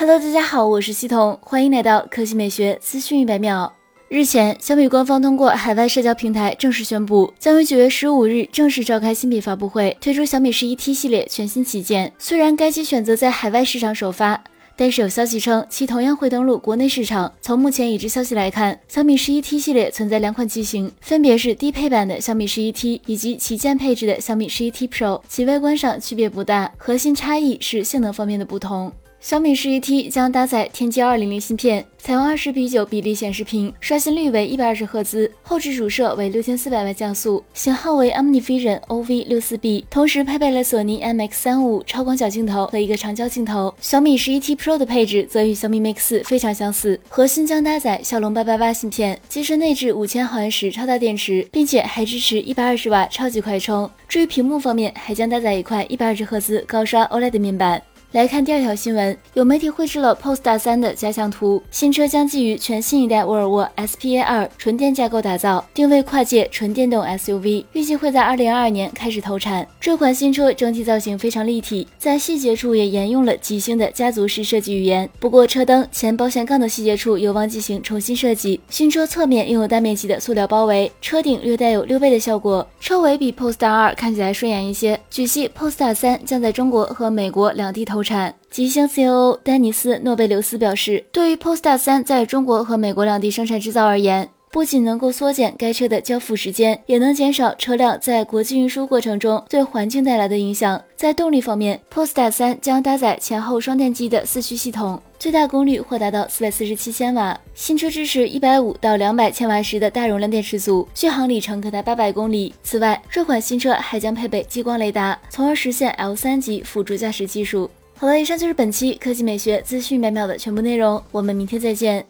Hello，大家好，我是系统，欢迎来到科技美学资讯一百秒。日前，小米官方通过海外社交平台正式宣布，将于九月十五日正式召开新品发布会，推出小米十一 T 系列全新旗舰。虽然该机选择在海外市场首发，但是有消息称其同样会登陆国内市场。从目前已知消息来看，小米十一 T 系列存在两款机型，分别是低配版的小米十一 T 以及旗舰配置的小米十一 T Pro，其外观上区别不大，核心差异是性能方面的不同。小米十一 T 将搭载天玑二零零芯片，采用二十比九比例显示屏，刷新率为一百二十赫兹，后置主摄为六千四百万像素，型号为 OmniVision OV 六四 B，同时配备了索尼 MX 三五超广角镜头和一个长焦镜头。小米十一 T Pro 的配置则与小米 Mix 四非常相似，核心将搭载骁龙八八八芯片，机身内置五千毫安时超大电池，并且还支持一百二十瓦超级快充。至于屏幕方面，还将搭载一块一百二十赫兹高刷 OLED 面板。来看第二条新闻，有媒体绘制了 Polestar 3的假想图。新车将基于全新一代沃尔沃 SPA 二纯电架构打造，定位跨界纯电动 SUV，预计会在二零二二年开始投产。这款新车整体造型非常立体，在细节处也沿用了极星的家族式设计语言。不过车灯、前保险杠的细节处有望进行重新设计。新车侧面拥有大面积的塑料包围，车顶略带有溜背的效果，车尾比 Polestar 二看起来顺眼一些。据悉，Polestar 3将在中国和美国两地投。产吉星 COO 丹尼斯诺贝留斯表示，对于 Polestar 3在中国和美国两地生产制造而言，不仅能够缩减该车的交付时间，也能减少车辆在国际运输过程中对环境带来的影响。在动力方面，Polestar 3将搭载前后双电机的四驱系统，最大功率或达到四百四十七千瓦。新车支持一百五到两百千瓦时的大容量电池组，续航里程可达八百公里。此外，这款新车还将配备激光雷达，从而实现 L 三级辅助驾驶技术。好了，以上就是本期科技美学资讯秒秒的全部内容，我们明天再见。